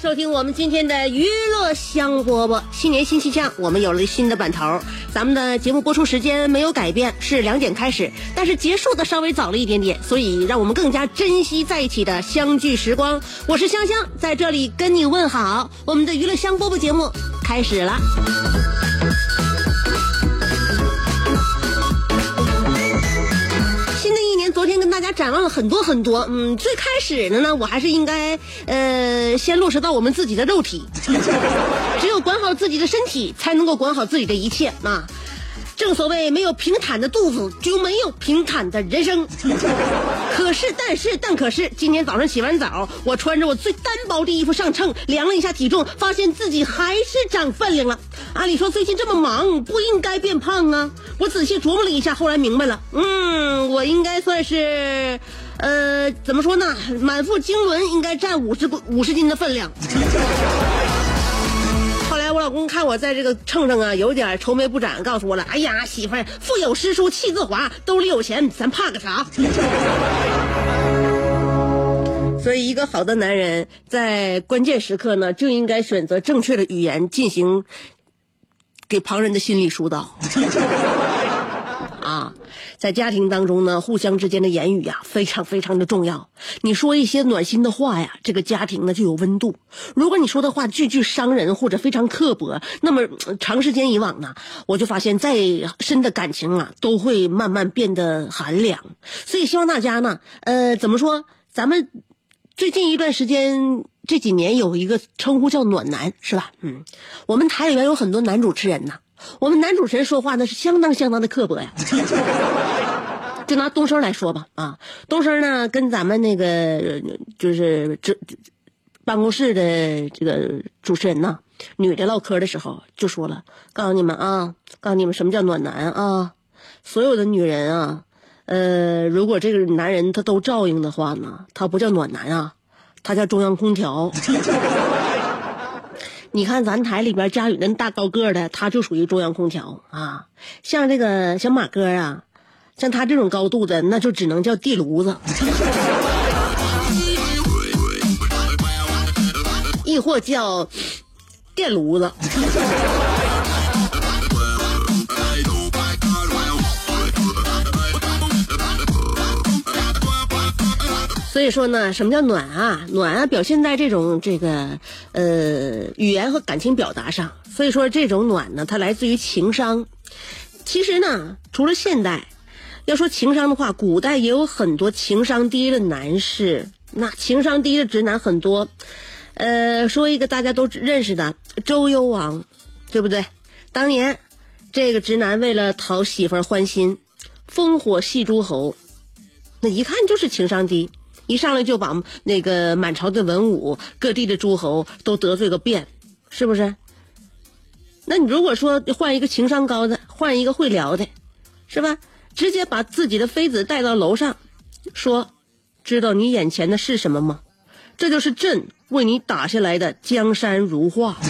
收听我们今天的娱乐香饽饽。新年新气象，我们有了新的版头。咱们的节目播出时间没有改变，是两点开始，但是结束的稍微早了一点点，所以让我们更加珍惜在一起的相聚时光。我是香香，在这里跟你问好。我们的娱乐香饽饽节目开始了。大家展望了很多很多。嗯，最开始的呢，我还是应该呃先落实到我们自己的肉体。只有管好自己的身体，才能够管好自己的一切啊。正所谓，没有平坦的肚子，就没有平坦的人生。可是，但是，但可是，今天早上洗完澡，我穿着我最单薄的衣服上秤，量了一下体重，发现自己还是长分量了。按理说，最近这么忙，不应该变胖啊。我仔细琢磨了一下，后来明白了，嗯，我应该算是，呃，怎么说呢？满腹经纶应该占五十五十斤的分量。后来我老公看我在这个秤上啊有点愁眉不展，告诉我了：“哎呀，媳妇儿，腹有诗书气自华，兜里有钱，咱怕个啥？” 所以，一个好的男人在关键时刻呢，就应该选择正确的语言进行给旁人的心理疏导。啊，在家庭当中呢，互相之间的言语呀，非常非常的重要。你说一些暖心的话呀，这个家庭呢就有温度。如果你说的话句句伤人或者非常刻薄，那么呃长时间以往呢，我就发现再深的感情啊，都会慢慢变得寒凉。所以希望大家呢，呃，怎么说？咱们最近一段时间这几年有一个称呼叫暖男，是吧？嗯，我们台里边有很多男主持人呐。我们男主持人说话那是相当相当的刻薄呀。就拿东升来说吧，啊，东升呢跟咱们那个就是这办公室的这个主持人呐，女的唠嗑的时候就说了，告诉你们啊，告诉你们什么叫暖男啊，所有的女人啊，呃，如果这个男人他都照应的话呢，他不叫暖男啊，他叫中央空调。你看咱台里边佳宇那大高个的，他就属于中央空调啊。像这个小马哥啊，像他这种高度的，那就只能叫地炉子，亦或叫电炉子。所以说呢，什么叫暖啊？暖啊，表现在这种这个呃语言和感情表达上。所以说这种暖呢，它来自于情商。其实呢，除了现代，要说情商的话，古代也有很多情商低的男士。那情商低的直男很多。呃，说一个大家都认识的周幽王，对不对？当年这个直男为了讨媳妇儿欢心，烽火戏诸侯，那一看就是情商低。一上来就把那个满朝的文武、各地的诸侯都得罪个遍，是不是？那你如果说换一个情商高的，换一个会聊的，是吧？直接把自己的妃子带到楼上，说：“知道你眼前的是什么吗？这就是朕为你打下来的江山如画。”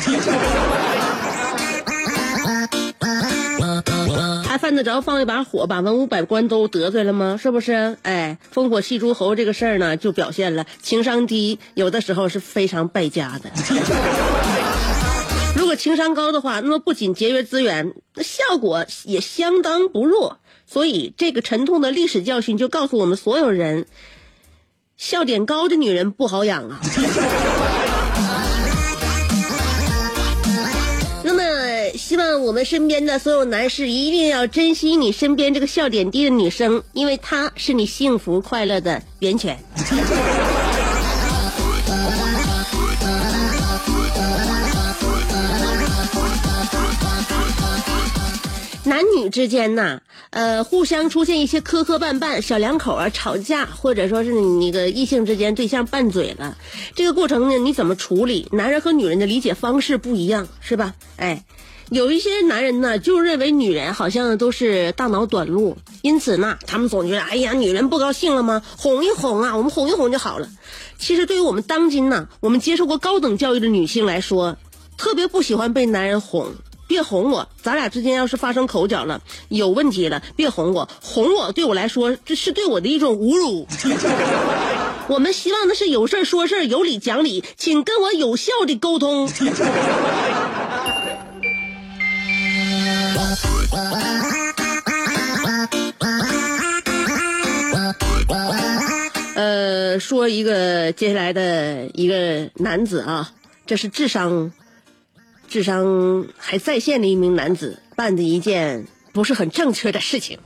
犯得着放一把火，把文武百官都得罪了吗？是不是？哎，烽火戏诸侯这个事儿呢，就表现了情商低，有的时候是非常败家的。如果情商高的话，那么不仅节约资源，那效果也相当不弱。所以，这个沉痛的历史教训就告诉我们所有人：笑点高的女人不好养啊。我们身边的所有男士一定要珍惜你身边这个笑点低的女生，因为她是你幸福快乐的源泉。男女之间呐，呃，互相出现一些磕磕绊绊，小两口啊吵架，或者说是你那个异性之间对象拌嘴了，这个过程呢，你怎么处理？男人和女人的理解方式不一样，是吧？哎，有一些男人呢，就认为女人好像都是大脑短路，因此呢，他们总觉得，哎呀，女人不高兴了吗？哄一哄啊，我们哄一哄就好了。其实，对于我们当今呢，我们接受过高等教育的女性来说，特别不喜欢被男人哄。别哄我，咱俩之间要是发生口角了，有问题了，别哄我，哄我对我来说这是对我的一种侮辱。我们希望的是有事说事有理讲理，请跟我有效的沟通。呃，说一个接下来的一个男子啊，这是智商。智商还在线的一名男子办的一件不是很正确的事情。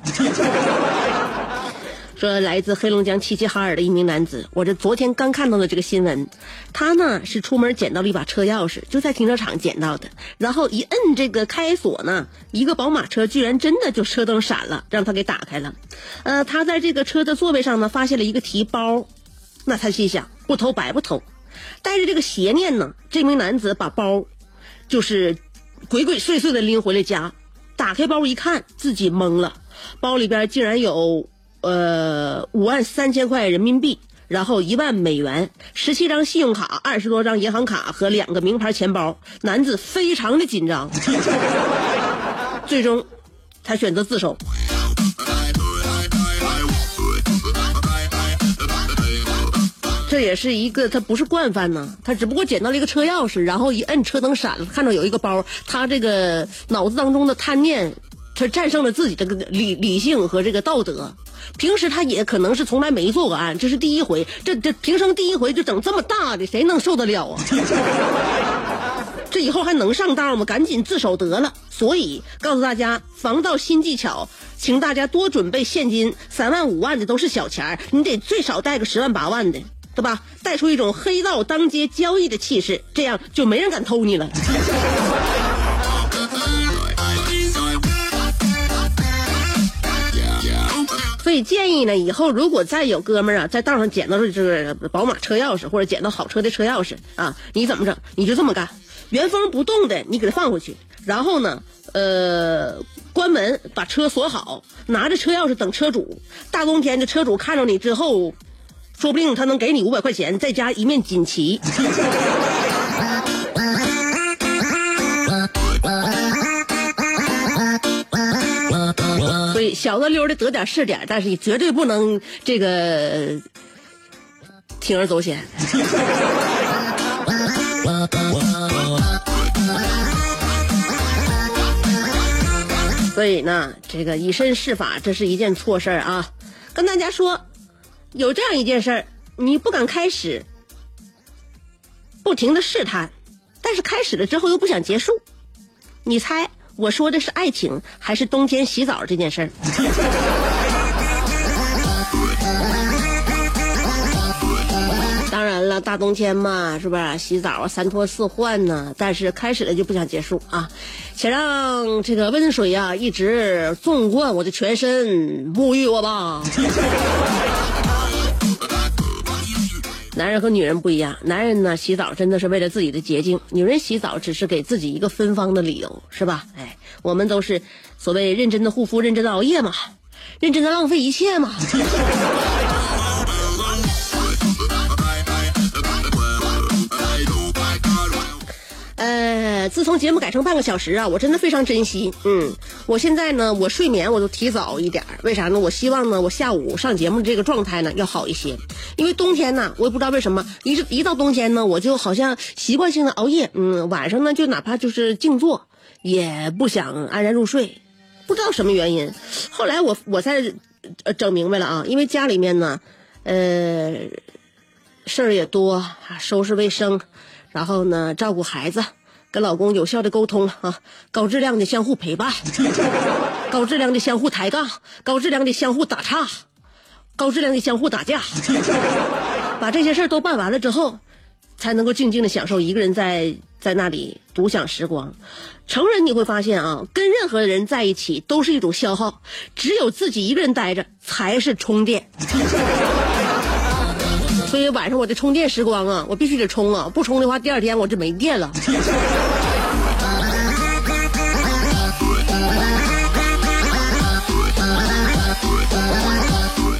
说来自黑龙江齐齐哈尔的一名男子，我这昨天刚看到的这个新闻，他呢是出门捡到了一把车钥匙，就在停车场捡到的，然后一摁这个开锁呢，一个宝马车居然真的就车灯闪了，让他给打开了。呃，他在这个车的座位上呢发现了一个提包，那他心想不偷白不偷，带着这个邪念呢，这名男子把包。就是鬼鬼祟祟的拎回了家，打开包一看，自己懵了，包里边竟然有呃五万三千块人民币，然后一万美元，十七张信用卡，二十多张银行卡和两个名牌钱包。男子非常的紧张，最终他选择自首。这也是一个，他不是惯犯呢，他只不过捡到了一个车钥匙，然后一摁车灯闪了，看到有一个包，他这个脑子当中的贪念，他战胜了自己这个理理性和这个道德。平时他也可能是从来没做过案，这是第一回，这这平生第一回就整这么大的，谁能受得了啊？这以后还能上当吗？赶紧自首得了。所以告诉大家，防盗新技巧，请大家多准备现金，三万五万的都是小钱儿你得最少带个十万八万的。对吧？带出一种黑道当街交易的气势，这样就没人敢偷你了。以建议呢，以后如果再有哥们儿啊，在道上捡到这个宝马车钥匙，或者捡到好车的车钥匙啊，你怎么整？你就这么干，原封不动的你给他放回去，然后呢，呃，关门把车锁好，拿着车钥匙等车主。大冬天的，车主看着你之后。说不定他能给你五百块钱，再加一面锦旗。小的溜的得点是点，但是你绝对不能这个铤而走险。所以呢，这个以身试法，这是一件错事儿啊！跟大家说。有这样一件事儿，你不敢开始，不停的试探，但是开始了之后又不想结束，你猜我说的是爱情还是冬天洗澡这件事儿？当然了，大冬天嘛，是不是洗澡三脱四换呢？但是开始了就不想结束啊！想让这个温水啊一直纵贯我的全身，沐浴我吧。男人和女人不一样，男人呢洗澡真的是为了自己的洁净，女人洗澡只是给自己一个芬芳的理由，是吧？哎，我们都是所谓认真的护肤，认真的熬夜嘛，认真的浪费一切嘛。呃，自从节目改成半个小时啊，我真的非常珍惜。嗯，我现在呢，我睡眠我都提早一点为啥呢？我希望呢，我下午上节目这个状态呢要好一些。因为冬天呢，我也不知道为什么，一一到冬天呢，我就好像习惯性的熬夜。嗯，晚上呢就哪怕就是静坐，也不想安然入睡，不知道什么原因。后来我我才整明白了啊，因为家里面呢，呃。事儿也多，收拾卫生，然后呢，照顾孩子，跟老公有效的沟通啊，高质量的相互陪伴，高质量的相互抬杠，高质量的相互打岔，高质量的相互打架，把这些事儿都办完了之后，才能够静静的享受一个人在在那里独享时光。成人你会发现啊，跟任何人在一起都是一种消耗，只有自己一个人待着才是充电。所以晚上我的充电时光啊，我必须得充啊，不充的话第二天我就没电了。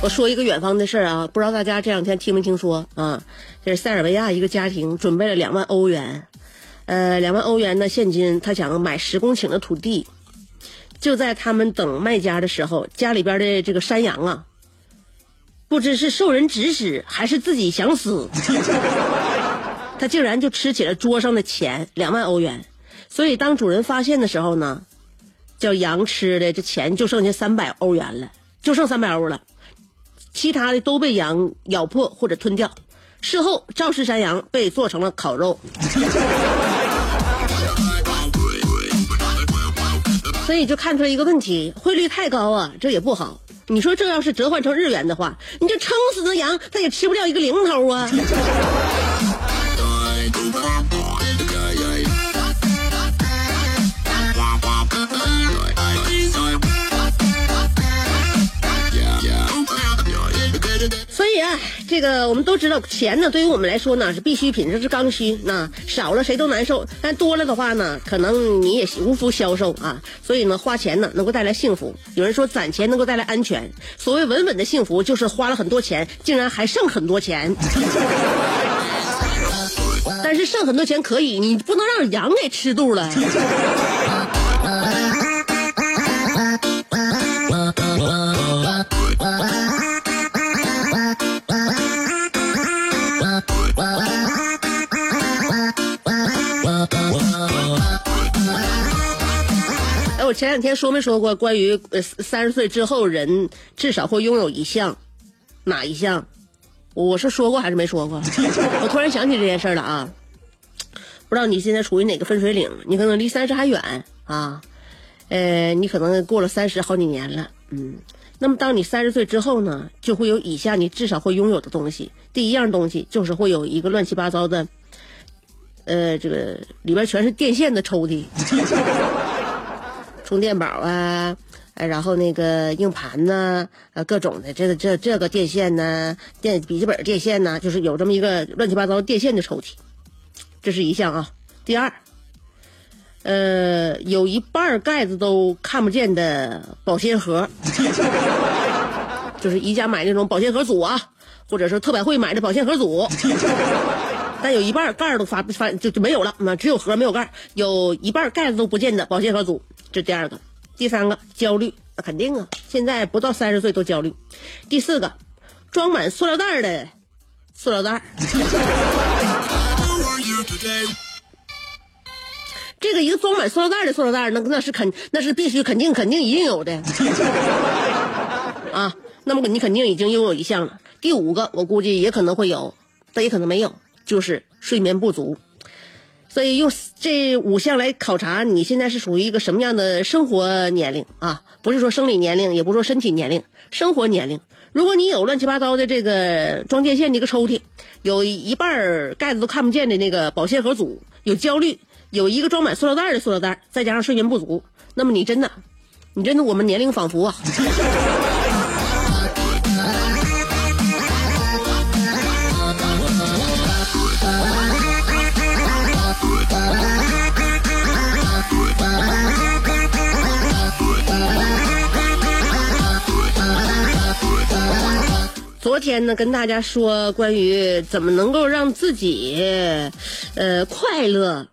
我说一个远方的事儿啊，不知道大家这两天听没听说啊？这是塞尔维亚一个家庭准备了两万欧元。呃，两万欧元的现金，他想买十公顷的土地。就在他们等卖家的时候，家里边的这个山羊啊，不知是受人指使还是自己想死，他竟然就吃起了桌上的钱，两万欧元。所以当主人发现的时候呢，叫羊吃的这钱就剩下三百欧元了，就剩三百欧了，其他的都被羊咬破或者吞掉。事后，肇事山羊被做成了烤肉。所以就看出来一个问题：汇率太高啊，这也不好。你说这要是折换成日元的话，你这撑死的羊，它也吃不掉一个零头啊。这个我们都知道，钱呢对于我们来说呢是必需品，这是刚需。那少了谁都难受，但多了的话呢，可能你也无福消受啊。所以呢，花钱呢能够带来幸福。有人说攒钱能够带来安全。所谓稳稳的幸福，就是花了很多钱，竟然还剩很多钱。但是剩很多钱可以，你不能让羊给吃肚了。我前两天说没说过关于呃三十岁之后人至少会拥有一项，哪一项？我是说过还是没说过？我突然想起这件事了啊！不知道你现在处于哪个分水岭？你可能离三十还远啊，呃，你可能过了三十好几年了，嗯。那么当你三十岁之后呢，就会有以下你至少会拥有的东西。第一样东西就是会有一个乱七八糟的，呃，这个里边全是电线的抽屉，充电宝啊，然后那个硬盘呐，呃，各种的这个这这个电线呢，电笔记本电线呢，就是有这么一个乱七八糟电线的抽屉，这是一项啊。第二，呃，有一半盖子都看不见的保鲜盒，就是宜家买那种保鲜盒组啊，或者是特百惠买的保鲜盒组，但有一半盖儿都发发就就没有了，那只有盒没有盖儿，有一半盖子都不见的保鲜盒组，这第二个，第三个焦虑，那肯定啊，现在不到三十岁都焦虑。第四个，装满塑料袋的塑料袋。这个一个装满塑料袋的塑料袋，那那是肯那是必须肯定肯定一定有的啊。那么你肯定已经拥有一项了。第五个，我估计也可能会有，但也可能没有，就是睡眠不足。所以用这五项来考察你现在是属于一个什么样的生活年龄啊？不是说生理年龄，也不是说身体年龄，生活年龄。如果你有乱七八糟的这个装电线的一个抽屉，有一半盖子都看不见的那个保鲜盒组，有焦虑。有一个装满塑料袋的塑料袋，再加上睡眠不足，那么你真的，你真的，我们年龄仿佛啊。天呢，跟大家说关于怎么能够让自己，呃，快乐。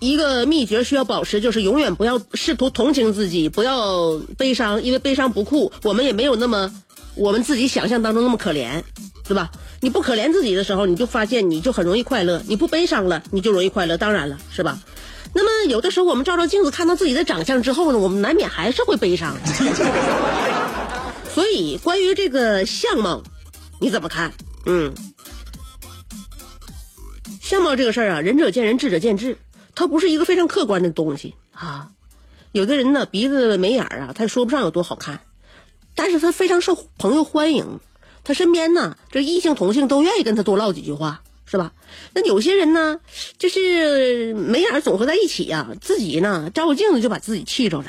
一个秘诀需要保持，就是永远不要试图同情自己，不要悲伤，因为悲伤不酷。我们也没有那么我们自己想象当中那么可怜，对吧？你不可怜自己的时候，你就发现你就很容易快乐；你不悲伤了，你就容易快乐。当然了，是吧？那么有的时候我们照照镜子，看到自己的长相之后呢，我们难免还是会悲伤。所以，关于这个相貌，你怎么看？嗯，相貌这个事儿啊，仁者见仁，智者见智，它不是一个非常客观的东西啊。有的人呢，鼻子眉眼儿啊，他说不上有多好看，但是他非常受朋友欢迎，他身边呢，这异性同性都愿意跟他多唠几句话，是吧？那有些人呢，就是眉眼儿总合在一起呀、自己呢照个镜子就把自己气着了。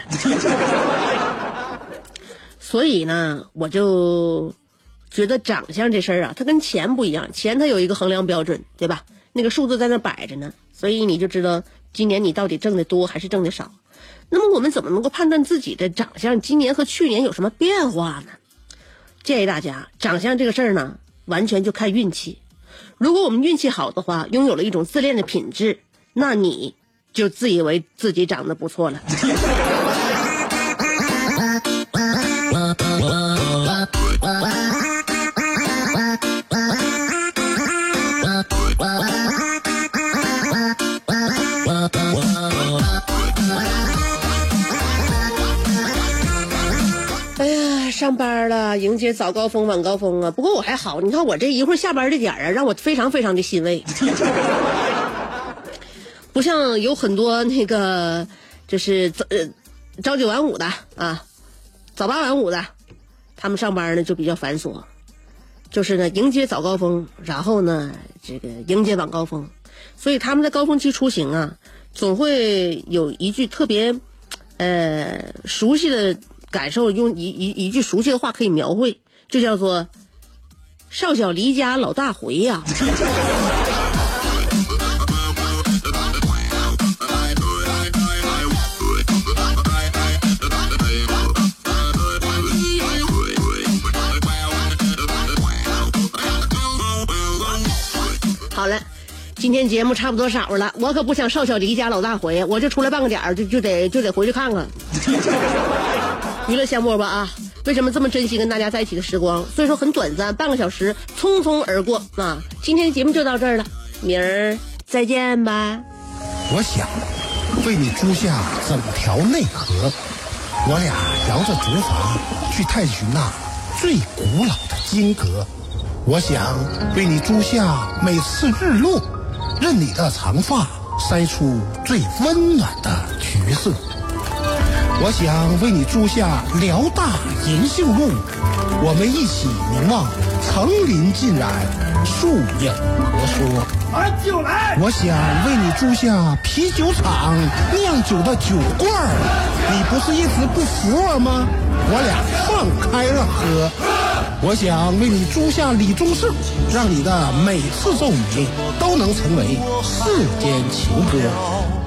所以呢，我就觉得长相这事儿啊，它跟钱不一样，钱它有一个衡量标准，对吧？那个数字在那摆着呢，所以你就知道今年你到底挣的多还是挣的少。那么我们怎么能够判断自己的长相今年和去年有什么变化呢？建议大家，长相这个事儿呢，完全就看运气。如果我们运气好的话，拥有了一种自恋的品质，那你就自以为自己长得不错了。上班了，迎接早高峰、晚高峰啊！不过我还好，你看我这一会儿下班的点儿啊，让我非常非常的欣慰。不像有很多那个，就是早呃朝九晚五的啊，早八晚五的，他们上班呢就比较繁琐，就是呢迎接早高峰，然后呢这个迎接晚高峰，所以他们在高峰期出行啊，总会有一句特别呃熟悉的感受，用一一一句熟悉的话可以描绘，就叫做“少小离家老大回”呀。好了，今天节目差不多少了，我可不想少小离家老大回，我就出来半个点儿，就就得就得回去看看。娱乐香饽饽啊，为什么这么珍惜跟大家在一起的时光？虽说很短暂，半个小时匆匆而过啊！今天的节目就到这儿了，明儿再见吧。我想为你租下整条内河，我俩摇着竹筏去探寻那最古老的金阁。我想为你租下每次日落，任你的长发筛出最温暖的橘色。我想为你租下辽大银杏路，我们一起凝望层林尽染，树影婆娑。俺就来。我想为你租下啤酒厂酿酒的酒罐儿，你不是一直不服我吗？我俩放开了喝。我想为你租下李宗盛，让你的每次奏鸣都能成为世间情歌。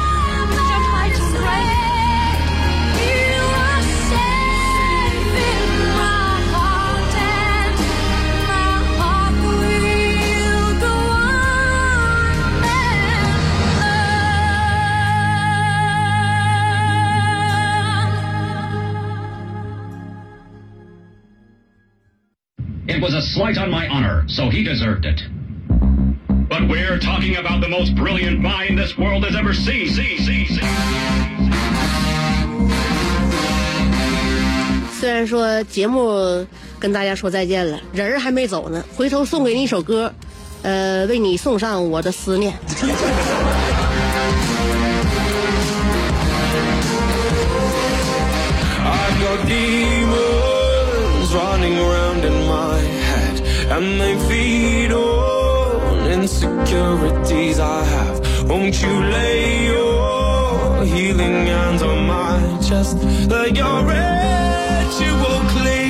It was a slight on my honor, so he deserved it. But we're talking about the most brilliant mind this world has ever seen. See, see, see. 虽然说节目跟大家说再见了，人儿还没走呢，回头送给你一首歌，呃，为你送上我的思念。 And they feed on insecurities I have. Won't you lay your healing hands on my chest? Let your ritual clean.